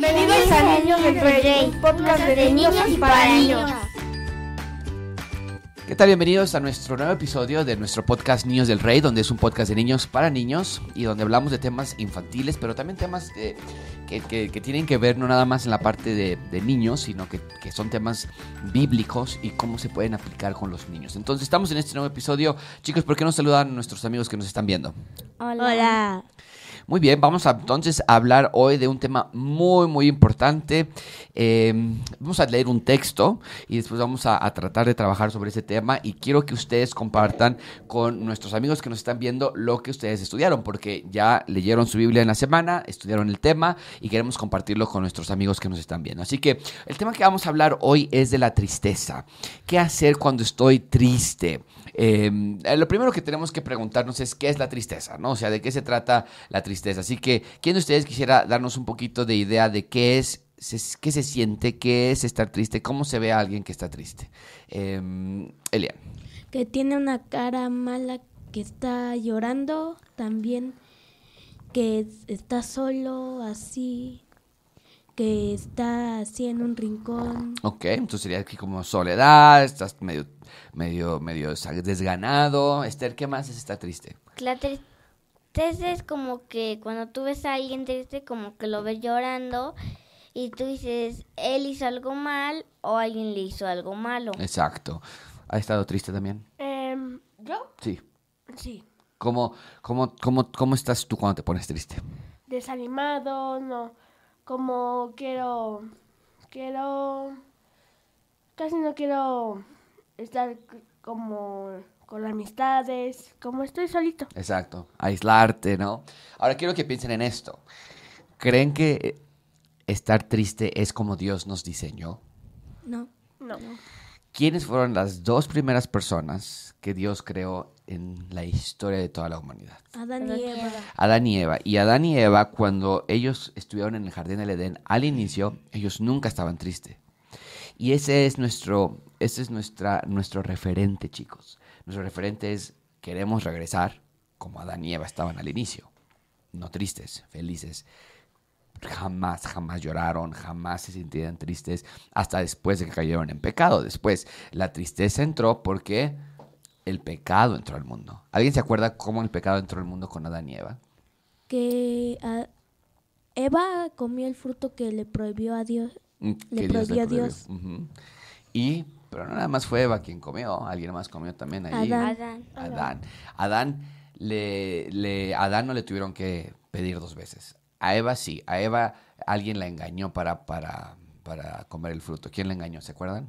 Bienvenidos a Niños del Rey, un podcast de niños y para niños. ¿Qué tal? Bienvenidos a nuestro nuevo episodio de nuestro podcast Niños del Rey, donde es un podcast de niños para niños y donde hablamos de temas infantiles, pero también temas eh, que, que- que tienen que ver no nada más en la parte de, de niños, sino que, que son temas bíblicos y cómo se pueden aplicar con los niños. Entonces estamos en este nuevo episodio. Chicos, ¿por qué no saludan a nuestros amigos que nos están viendo? Hola. Muy bien, vamos entonces a hablar hoy de un tema muy, muy importante. Eh, vamos a leer un texto y después vamos a tratar de trabajar sobre ese tema y quiero que ustedes compartan con nuestros amigos que nos están viendo lo que ustedes estudiaron, porque ya leyeron su Biblia en la semana, estudiaron el tema y queremos compartirlo con nuestros amigos que nos están viendo. Así que el tema que vamos a hablar hoy es de la tristeza. ¿Qué hacer cuando estoy triste? Eh, lo primero que tenemos que preguntarnos es qué es la tristeza, ¿no? O sea, de qué se trata la tristeza. Así que, ¿quién de ustedes quisiera darnos un poquito de idea de qué es, qué se siente, qué es estar triste, cómo se ve a alguien que está triste? Eh, Elian. que tiene una cara mala, que está llorando, también que es- está solo así, que está así en un rincón. Ok, entonces sería aquí como soledad, estás medio, medio, medio desganado. Esther, ¿qué más es estar triste? La tristeza es como que cuando tú ves a alguien triste, como que lo ves llorando y tú dices, él hizo algo mal o alguien le hizo algo malo. Exacto. ¿Ha estado triste también? Em, ¿Yo? Sí. Sí. ¿Cómo, cómo, cómo, cómo estás tú cuando te pones triste? Desanimado, no. Como quiero. Quiero. Casi no quiero estar como con amistades. Como estoy solito. Exacto, aislarte, ¿no? Ahora quiero que piensen en esto. ¿Creen que eh, estar triste es como Dios nos diseñó? No, No. ¿Quiénes fueron las dos primeras personas que Dios creó en la historia de toda la humanidad? Adán y Eva. Adán y Eva. Y Adán y Eva, cuando ellos estuvieron en el jardín del Edén, al inicio, ellos nunca estaban tristes. Y ese es nuestro, ese es nuestra, nuestro referente, chicos. Nuestro referente es queremos regresar como Adán y Eva estaban al inicio. No tristes, felices. Jamás, jamás lloraron, jamás se sintieron tristes hasta después de que cayeron en pecado. Después, la tristeza entró porque el pecado entró al mundo. ¿Alguien se acuerda cómo el pecado entró al mundo con Adán y Eva? Que Eva comió el fruto que le prohibió a Dios. Mm, Le Dios prohibió a. Dios. Y, pero no nada más fue Eva quien comió, alguien más comió también ahí. Adán. Adán. Adán. Adán, le, le, a Adán no le tuvieron que pedir dos veces. A Eva sí. A Eva alguien la engañó para, para, para comer el fruto. ¿Quién la engañó? ¿Se acuerdan?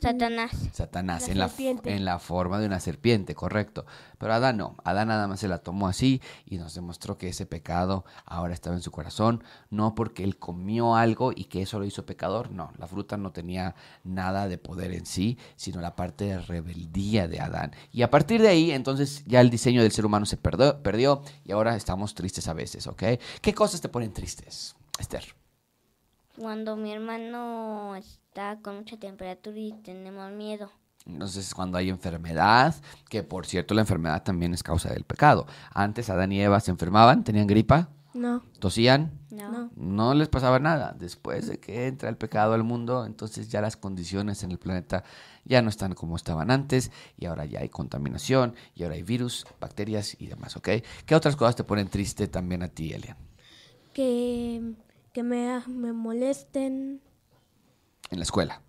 Satanás. Satanás, en la, en la forma de una serpiente, correcto. Pero Adán no, Adán nada más se la tomó así y nos demostró que ese pecado ahora estaba en su corazón, no porque él comió algo y que eso lo hizo pecador, no, la fruta no tenía nada de poder en sí, sino la parte de rebeldía de Adán. Y a partir de ahí, entonces ya el diseño del ser humano se perdió, perdió y ahora estamos tristes a veces, ¿ok? ¿Qué cosas te ponen tristes, Esther? Cuando mi hermano está con mucha temperatura y tenemos miedo. Entonces, cuando hay enfermedad, que por cierto la enfermedad también es causa del pecado. Antes Adán y Eva se enfermaban, tenían gripa, No, tosían, No. no. no les pasaba nada. Después de que entra el pecado al mundo, entonces ya las condiciones en el planeta ya no están como estaban antes y ahora ya hay contaminación y ahora hay virus, bacterias y demás, ¿ok? ¿Qué otras cosas te ponen triste también a ti, Elian? Que, que me, me molesten. En la escuela.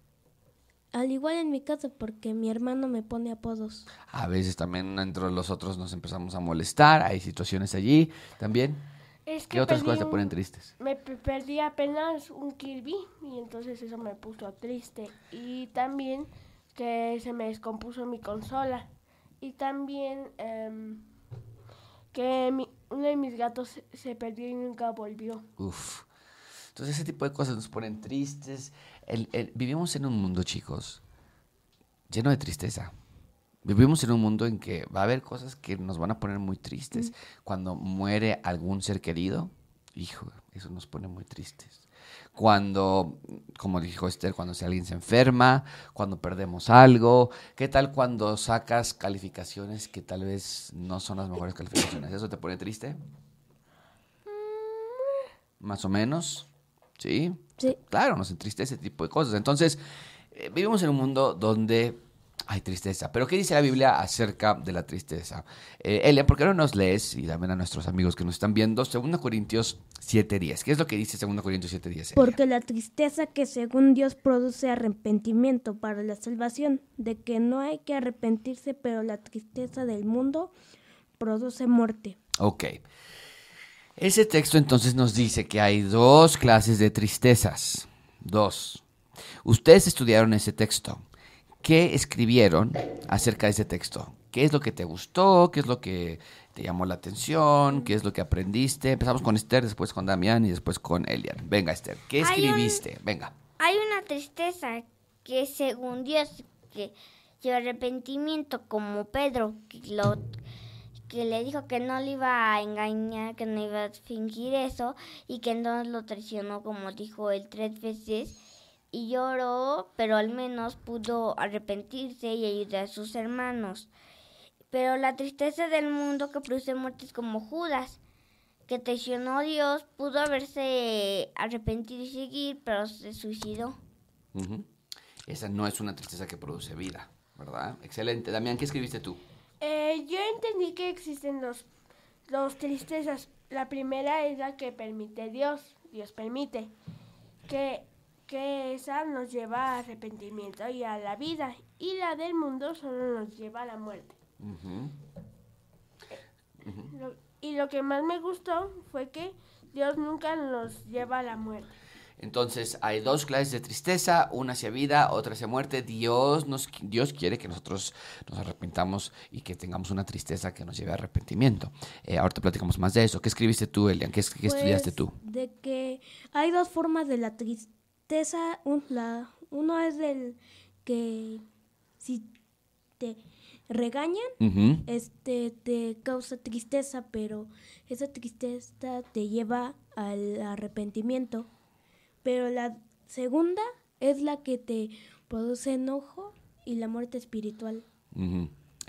Al igual en mi casa, porque mi hermano me pone apodos. A veces también entre los otros nos empezamos a molestar, hay situaciones allí también. Es que ¿Qué otras cosas te un- ponen tristes? Me pe- perdí apenas un Kirby y entonces eso me puso triste. Y también que se me descompuso mi consola. Y también em, que mi- uno de mis gatos se- se perdió y nunca volvió. Uf. Entonces ese tipo de cosas nos ponen tristes. El- el- vivimos en un mundo, chicos, lleno de tristeza. Vivimos en un mundo en que va a haber cosas que nos van a poner muy tristes. Cuando muere algún ser querido, hijo, eso nos pone muy tristes. Cuando, como dijo Esther, cuando si alguien se enferma, cuando perdemos algo, ¿qué tal cuando sacas calificaciones que tal vez no son las mejores calificaciones? ¿Eso te pone triste? Más o menos. ¿Sí? Sí. Claro, nos entristece ese tipo de cosas. Entonces, eh, vivimos en un mundo donde hay tristeza. Pero ¿qué dice la Biblia acerca de la tristeza? Eh, Elia, ¿por qué no nos lees, y también a nuestros amigos que nos están viendo, 2 Corintios 7.10? ¿Qué es lo que dice 2 Corintios 7.10? Elia? Porque la tristeza que según Dios produce arrepentimiento para la salvación, de que no hay que arrepentirse, pero la tristeza del mundo produce muerte. Ok. Ese texto entonces nos dice que hay dos clases de tristezas. Dos. Ustedes estudiaron ese texto. ¿Qué escribieron acerca de ese texto? ¿Qué es lo que te gustó? ¿Qué es lo que te llamó la atención? ¿Qué es lo que aprendiste? Empezamos con Esther, después con Damián y después con Elian. Venga, Esther, ¿qué un- escribiste? Venga. Hay una tristeza que según Dios que lleva arrepentimiento como Pedro que lo que le dijo que no le iba a engañar, que no iba a fingir eso y que entonces lo traicionó como dijo él tres veces y lloró, pero al menos pudo arrepentirse y ayudar a sus hermanos. Pero la tristeza del mundo que produce muertes como Judas, que traicionó a Dios, pudo haberse arrepentido y seguir, pero se suicidó. Esa no es una tristeza que produce vida, ¿verdad? Excelente. Damián, ¿qué escribiste tú? Eh, yo entendí que existen dos, dos tristezas. La primera es la que permite Dios, Dios permite, que, que esa nos lleva a arrepentimiento y a la vida, y la del mundo solo nos lleva a la muerte. Lo- y lo que más me gustó fue que Dios nunca nos lleva a la muerte. Entonces, hay dos clases de tristeza, una hacia vida, otra hacia muerte. Dios, nos, Dios quiere que nosotros nos arrepentamos y que tengamos una tristeza que nos lleve a arrepentimiento. Eh, ahorita platicamos más de eso. ¿Qué escribiste tú, Elian? ¿Qué, qué estudiaste Pues, tú? De que hay dos formas de la tristeza. Un- la, uno es del que si te regañan, este te causa tristeza, pero esa tristeza te lleva al arrepentimiento. Pero la segunda es la que te produce enojo y la muerte espiritual.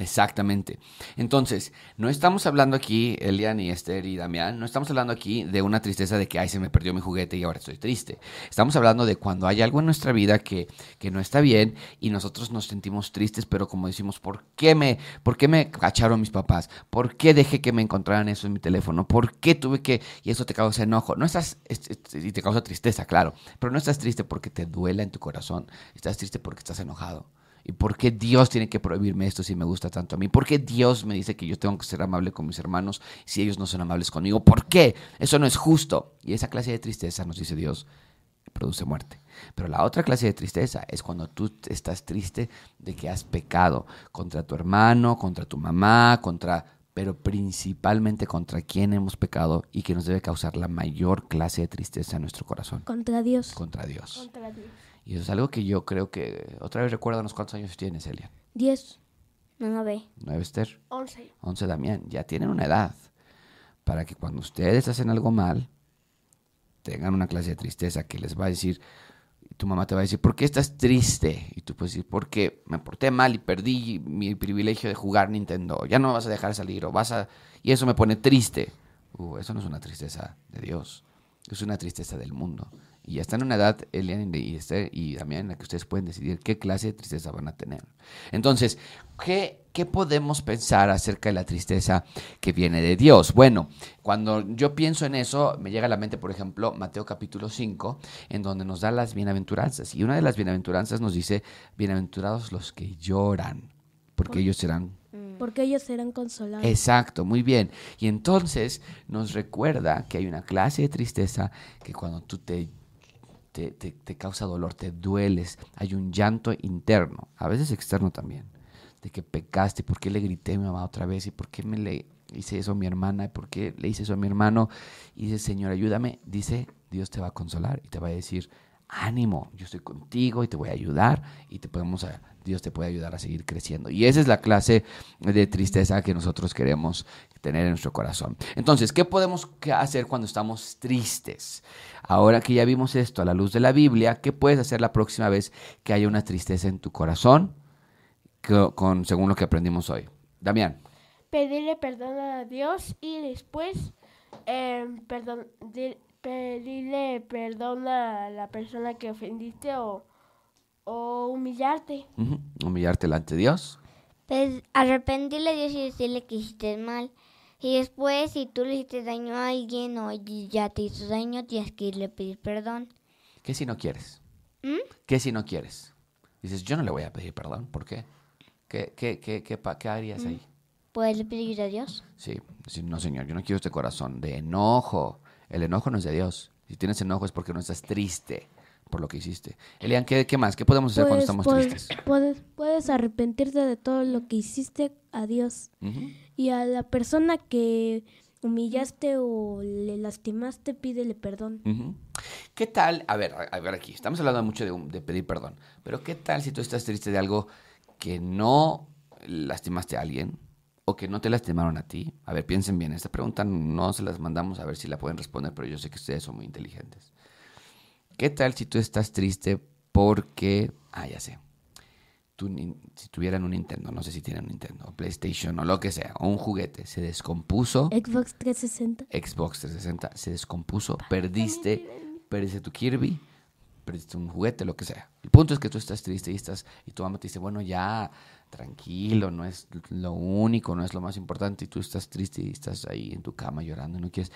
Exactamente. Entonces, no estamos hablando aquí, Elian y Esther y Damián, no estamos hablando aquí de una tristeza de que, ay, se me perdió mi juguete y ahora estoy triste. Estamos hablando de cuando hay algo en nuestra vida que, que no está bien y nosotros nos sentimos tristes, pero como decimos, ¿por qué, me, ¿por qué me cacharon mis papás? ¿Por qué dejé que me encontraran eso en mi teléfono? ¿Por qué tuve que...? Y eso te causa enojo. No estás... es- es- y te causa tristeza, claro. Pero no estás triste porque te duela en tu corazón. Estás triste porque estás enojado. ¿Y por qué Dios tiene que prohibirme esto si me gusta tanto a mí? ¿Por qué Dios me dice que yo tengo que ser amable con mis hermanos si ellos no son amables conmigo? ¿Por qué? Eso no es justo. Y esa clase de tristeza, nos dice Dios, produce muerte. Pero la otra clase de tristeza es cuando tú estás triste de que has pecado contra tu hermano, contra tu mamá, contra pero principalmente contra quien hemos pecado y que nos debe causar la mayor clase de tristeza en nuestro corazón, Contra Dios. contra Dios. Contra Dios. Y eso es algo que yo creo que, otra vez recuérdanos cuántos años tienes, Elia. Diez. No, no ve. Nueve Esther, Once. once Damián, ya tienen una edad para que cuando ustedes hacen algo mal, tengan una clase de tristeza que les va a decir, tu mamá te va a decir, ¿por qué estás triste? Y tú puedes decir, porque me porté mal y perdí mi privilegio de jugar Nintendo, ya no me vas a dejar salir, o vas a... Y eso me pone triste. Uh, eso no es una tristeza de Dios, es una tristeza del mundo. Y ya están en una edad, Elian y Esther y Damián, en la que ustedes pueden decidir qué clase de tristeza van a tener. Entonces, ¿qué, ¿qué podemos pensar acerca de la tristeza que viene de Dios? Bueno, cuando yo pienso en eso, me llega a la mente, por ejemplo, Mateo capítulo 5, en donde nos da las bienaventuranzas. Y una de las bienaventuranzas nos dice, bienaventurados los que lloran, porque ellos serán Porque ellos serán consolados. Exacto, muy bien. Y entonces nos recuerda que hay una clase de tristeza que cuando tú te, te, te- te causa dolor, te dueles, hay un llanto interno, a veces externo también, de que pecaste, ¿por qué le grité a mi mamá otra vez? ¿Y por qué me le hice eso a mi hermana? ¿Y por qué le hice eso a mi hermano? Y dice, Señor, ayúdame. Dice, Dios te va a consolar y te va a decir, ánimo, yo estoy contigo y te voy a ayudar y te podemos Dios te puede ayudar a seguir creciendo. Y esa es la clase de tristeza que nosotros queremos tener en nuestro corazón. Entonces, ¿qué podemos hacer cuando estamos tristes? Ahora que ya vimos esto a la luz de la Biblia, ¿qué puedes hacer la próxima vez que haya una tristeza en tu corazón? Co- con, según lo que aprendimos hoy. Damián. Pedirle perdón a Dios y después eh, perdón, pedirle perdón a la persona que ofendiste o, o humillarte. Ujú. Humillarte delante de Dios. Pues arrepentirle a Dios y decirle que hiciste mal. Y después, si tú le hiciste daño a alguien o ya te hizo daño, tienes que irle a pedir perdón. ¿Qué si no quieres? ¿Mm? ¿Qué si no quieres? Dices, yo no le voy a pedir perdón. ¿Por qué? ¿Qué, qué, qué, qué, qué harías ahí? Puedes pedir a Dios. Sí, decir, no, señor, yo no quiero este corazón de enojo. El enojo no es de Dios. Si tienes enojo es porque no estás triste por lo que hiciste. Elian, ¿qué, qué más? ¿Qué podemos hacer cuando estamos tristes? Puedes, puedes arrepentirte de todo lo que hiciste a Dios. Y a la persona que humillaste o le lastimaste, pídele perdón. ¿Qué tal? A ver, a, ver aquí, estamos hablando mucho de pedir perdón, pero ¿qué tal si tú estás triste de algo que no lastimaste a alguien o que no te lastimaron a ti? A ver, piensen bien, esta pregunta no se las mandamos a ver si la pueden responder, pero yo sé que ustedes son muy inteligentes. ¿Qué tal si tú estás triste porque, ah, ya sé, tú, si tuvieran un Nintendo, no sé si tienen un Nintendo, o PlayStation o lo que sea, o un juguete, se descompuso. Xbox 360. Xbox 360 se descompuso, perdiste, perdiste tu Kirby, perdiste un juguete, lo que sea. El punto es que tú estás triste y estás y tu mamá te dice, bueno, ya, tranquilo, no es lo único, no es lo más importante y tú estás triste y estás ahí en tu cama llorando y no quieres.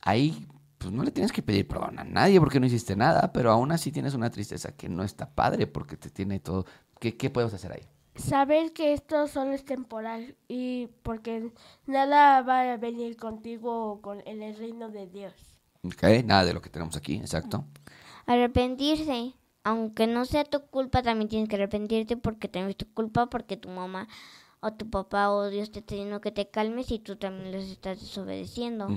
Ahí pues no le tienes que pedir perdón a nadie porque no hiciste nada, pero aún así tienes una tristeza que no está padre porque te tiene todo. ¿Qué, qué podemos hacer ahí? Saber que esto solo es temporal y porque nada va a venir contigo con, en el reino de Dios. ¿Ok? Nada de lo que tenemos aquí, exacto. Arrepentirse. Aunque no sea tu culpa, también tienes que arrepentirte porque también es tu culpa, porque tu mamá o tu papá o Dios te está diciendo que te calmes y tú también los estás desobedeciendo.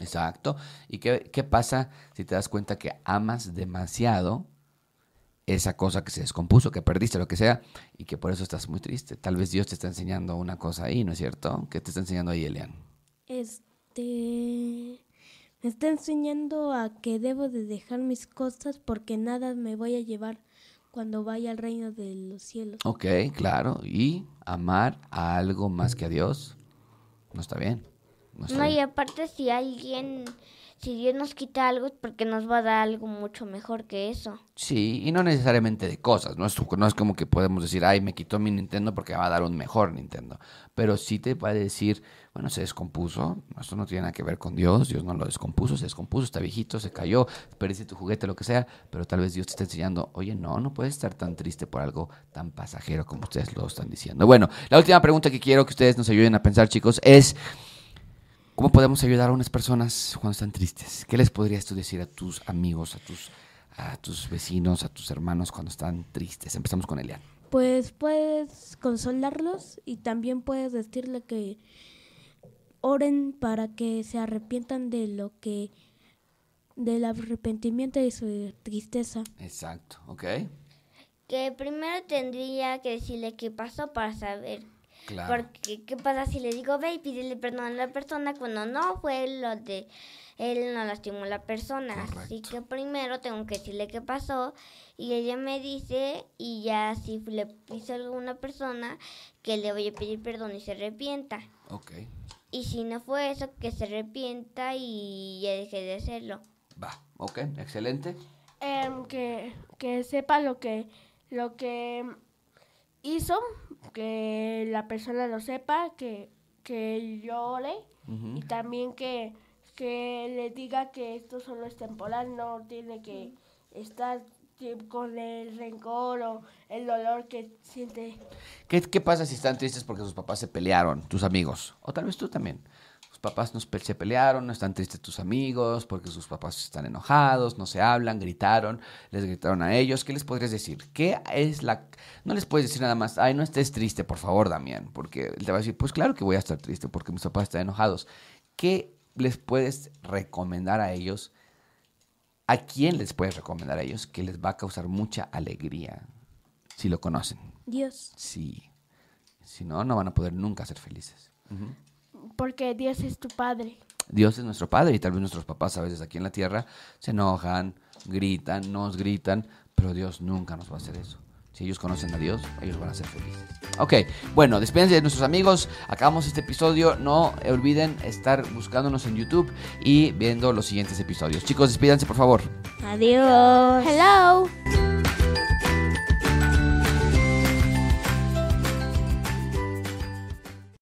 Exacto. ¿Y qué, qué pasa si te das cuenta que amas demasiado esa cosa que se descompuso, que perdiste, lo que sea, y que por eso estás muy triste? Tal vez Dios te está enseñando una cosa ahí, ¿no es cierto? ¿Qué te está enseñando ahí, Elian? Este me está enseñando a que debo de dejar mis cosas porque nada me voy a llevar cuando vaya al reino de los cielos. Ok, claro. ¿Y amar a algo más que a Dios? No está bien. No está No, y aparte si alguien, si Dios nos quita algo es porque nos va a dar algo mucho mejor que eso. Sí, y no necesariamente de cosas, no es, no es como que podemos decir, ay, me quitó mi Nintendo porque va a dar un mejor Nintendo, pero sí te va a decir, bueno, se descompuso, eso no tiene nada que ver con Dios, Dios no lo descompuso, se descompuso, está viejito, se cayó, perdiste tu juguete, lo que sea, pero tal vez Dios te está enseñando, oye, no, no puedes estar tan triste por algo tan pasajero como ustedes lo están diciendo. Bueno, la última pregunta que quiero que ustedes nos ayuden a pensar, chicos, es... ¿Cómo podemos ayudar a unas personas cuando están tristes? ¿Qué les podrías tú decir a tus amigos, a tus, a tus vecinos, a tus hermanos cuando están tristes? Empezamos con Elian. Pues puedes consolarlos y también puedes decirle que oren para que se arrepientan de lo que del arrepentimiento y su tristeza. Exacto, ¿ok? Que primero tendría que decirle qué pasó para saber. Claro. Porque, ¿qué pasa si le digo, ve y pídele perdón a la persona cuando no fue lo de él no lastimó a la persona? Así que primero tengo que decirle qué pasó y ella me dice y ya si le hizo a alguna persona que le voy a pedir perdón y se arrepienta. Ok, Y si no fue eso, que se arrepienta y ya deje de hacerlo. va, ok, excelente. Em, que, que sepa lo que, lo que hizo, que la persona lo sepa, que, que llore y también que, que le diga que esto solo es temporal, no tiene que estar con el rencor o el dolor que siente. ¿Qué, ¿Qué pasa si están tristes porque sus papás se pelearon, tus amigos? O tal vez tú también. Papás nos pe- se pelearon, no están tristes tus amigos porque sus papás están enojados, no se hablan, gritaron, les gritaron a ellos. ¿Qué les podrías decir? ¿Qué es la...? No les puedes decir nada más, ay, no estés triste, por favor, Damián, porque él te va a decir, pues claro que voy a estar triste porque mis papás están enojados. ¿Qué les puedes recomendar a ellos? ¿A quién les puedes recomendar a ellos que les va a causar mucha alegría si lo conocen? Dios. Sí. Si no, no van a poder nunca ser felices. Porque Dios es tu Padre. Dios es nuestro Padre y tal vez nuestros papás a veces aquí en la tierra se enojan, gritan, nos gritan, pero Dios nunca nos va a hacer eso. Si ellos conocen a Dios, ellos van a ser felices. Ok, bueno, despídense de nuestros amigos. Acabamos este episodio. No olviden estar buscándonos en YouTube y viendo los siguientes episodios. Chicos, despídanse por favor. Adiós. Hello.